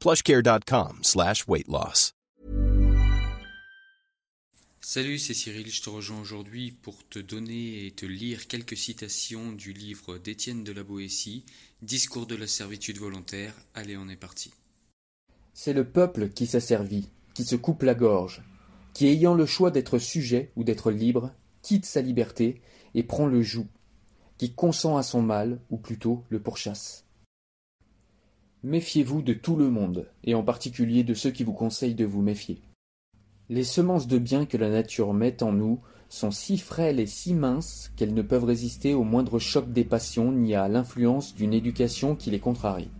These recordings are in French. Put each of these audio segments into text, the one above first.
plushcare.com slash weight loss. Salut, c'est Cyril, je te rejoins aujourd'hui pour te donner et te lire quelques citations du livre d'Étienne de la Boétie, Discours de la servitude volontaire. Allez, on est parti. C'est le peuple qui s'asservit, qui se coupe la gorge, qui ayant le choix d'être sujet ou d'être libre, quitte sa liberté et prend le joug, qui consent à son mal, ou plutôt le pourchasse. Méfiez-vous de tout le monde, et en particulier de ceux qui vous conseillent de vous méfier. Les semences de bien que la nature met en nous sont si frêles et si minces qu'elles ne peuvent résister au moindre choc des passions ni à l'influence d'une éducation qui les contrarie.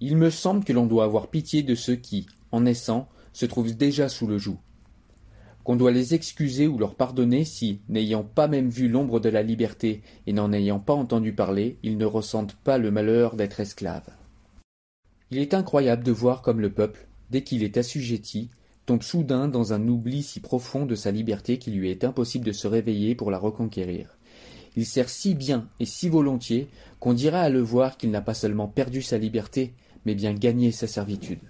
Il me semble que l'on doit avoir pitié de ceux qui, en naissant, se trouvent déjà sous le joug, qu'on doit les excuser ou leur pardonner si, n'ayant pas même vu l'ombre de la liberté et n'en ayant pas entendu parler, ils ne ressentent pas le malheur d'être esclaves. Il est incroyable de voir comme le peuple, dès qu'il est assujetti, tombe soudain dans un oubli si profond de sa liberté qu'il lui est impossible de se réveiller pour la reconquérir. Il sert si bien et si volontiers qu'on dirait à le voir qu'il n'a pas seulement perdu sa liberté, mais bien gagné sa servitude.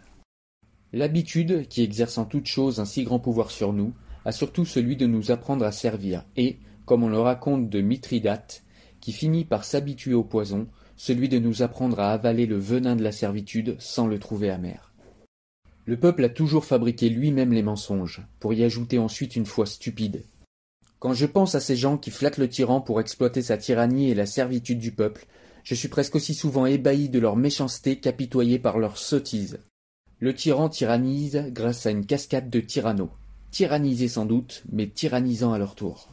L'habitude, qui exerce en toute chose un si grand pouvoir sur nous, a surtout celui de nous apprendre à servir, et, comme on le raconte de Mithridate, qui finit par s'habituer au poison, celui de nous apprendre à avaler le venin de la servitude sans le trouver amer. Le peuple a toujours fabriqué lui-même les mensonges, pour y ajouter ensuite une foi stupide. Quand je pense à ces gens qui flattent le tyran pour exploiter sa tyrannie et la servitude du peuple, je suis presque aussi souvent ébahi de leur méchanceté qu'apitoyé par leur sottise. Le tyran tyrannise grâce à une cascade de tyrannos, tyrannisés sans doute, mais tyrannisant à leur tour.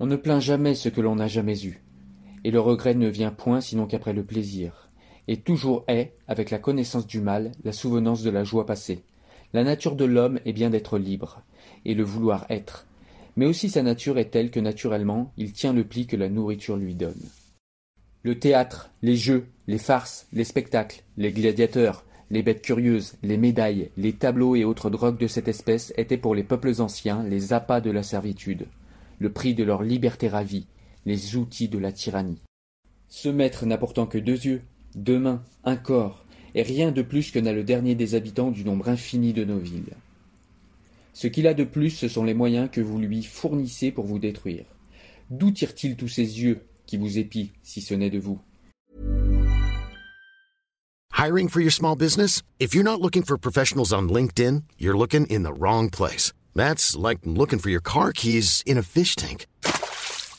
On ne plaint jamais ce que l'on n'a jamais eu et le regret ne vient point sinon qu'après le plaisir, et toujours est, avec la connaissance du mal, la souvenance de la joie passée. La nature de l'homme est bien d'être libre, et le vouloir être, mais aussi sa nature est telle que naturellement il tient le pli que la nourriture lui donne. Le théâtre, les jeux, les farces, les spectacles, les gladiateurs, les bêtes curieuses, les médailles, les tableaux et autres drogues de cette espèce étaient pour les peuples anciens les appâts de la servitude, le prix de leur liberté ravie, les outils de la tyrannie. Ce maître n'apportant que deux yeux, deux mains, un corps, et rien de plus que n'a le dernier des habitants du nombre infini de nos villes. Ce qu'il a de plus, ce sont les moyens que vous lui fournissez pour vous détruire. D'où tire-t-il tous ces yeux qui vous épient, si ce n'est de vous? Hiring for your small business? If you're not looking for professionals on LinkedIn, you're looking in the wrong place. That's like looking for your car keys in a fish tank.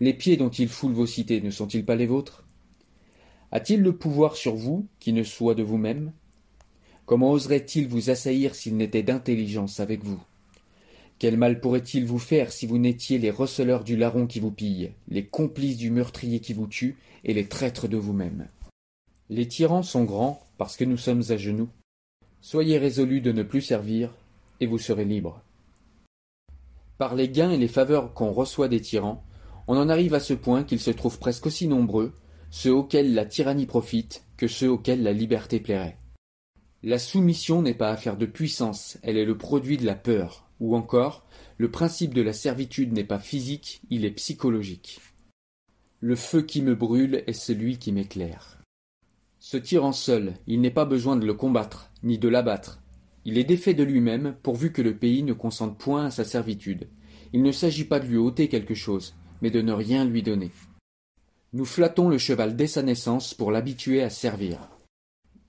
Les pieds dont il foule vos cités ne sont-ils pas les vôtres? A-t-il le pouvoir sur vous qui ne soit de vous-même? Comment oserait-il vous assaillir s'il n'était d'intelligence avec vous? Quel mal pourrait-il vous faire si vous n'étiez les receleurs du larron qui vous pille, les complices du meurtrier qui vous tue et les traîtres de vous-même? Les tyrans sont grands parce que nous sommes à genoux. Soyez résolus de ne plus servir, et vous serez libres. Par les gains et les faveurs qu'on reçoit des tyrans, on en arrive à ce point qu'ils se trouvent presque aussi nombreux, ceux auxquels la tyrannie profite, que ceux auxquels la liberté plairait. La soumission n'est pas affaire de puissance, elle est le produit de la peur, ou encore, le principe de la servitude n'est pas physique, il est psychologique. Le feu qui me brûle est celui qui m'éclaire. Ce tyran seul, il n'est pas besoin de le combattre, ni de l'abattre. Il est défait de lui-même, pourvu que le pays ne consente point à sa servitude. Il ne s'agit pas de lui ôter quelque chose, mais de ne rien lui donner. Nous flattons le cheval dès sa naissance pour l'habituer à servir.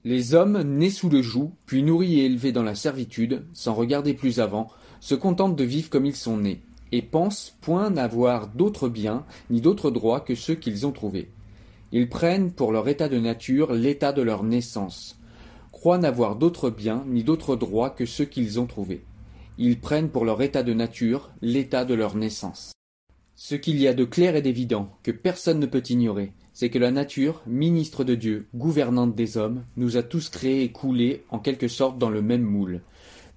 Les hommes, nés sous le joug, puis nourris et élevés dans la servitude, sans regarder plus avant, se contentent de vivre comme ils sont nés, et pensent point n'avoir d'autres biens ni d'autres droits que ceux qu'ils ont trouvés. Ils prennent pour leur état de nature l'état de leur naissance, croient n'avoir d'autres biens ni d'autres droits que ceux qu'ils ont trouvés. Ils prennent pour leur état de nature l'état de leur naissance. Ce qu'il y a de clair et d'évident, que personne ne peut ignorer, c'est que la nature, ministre de Dieu, gouvernante des hommes, nous a tous créés et coulés en quelque sorte dans le même moule,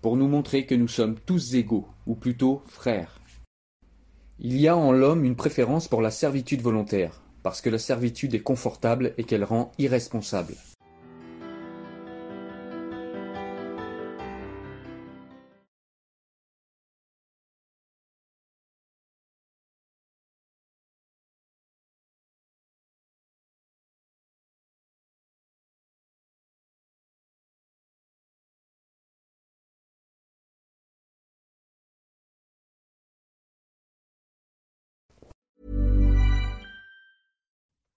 pour nous montrer que nous sommes tous égaux, ou plutôt frères. Il y a en l'homme une préférence pour la servitude volontaire, parce que la servitude est confortable et qu'elle rend irresponsable.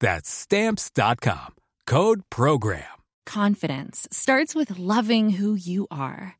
That's stamps.com. Code program. Confidence starts with loving who you are.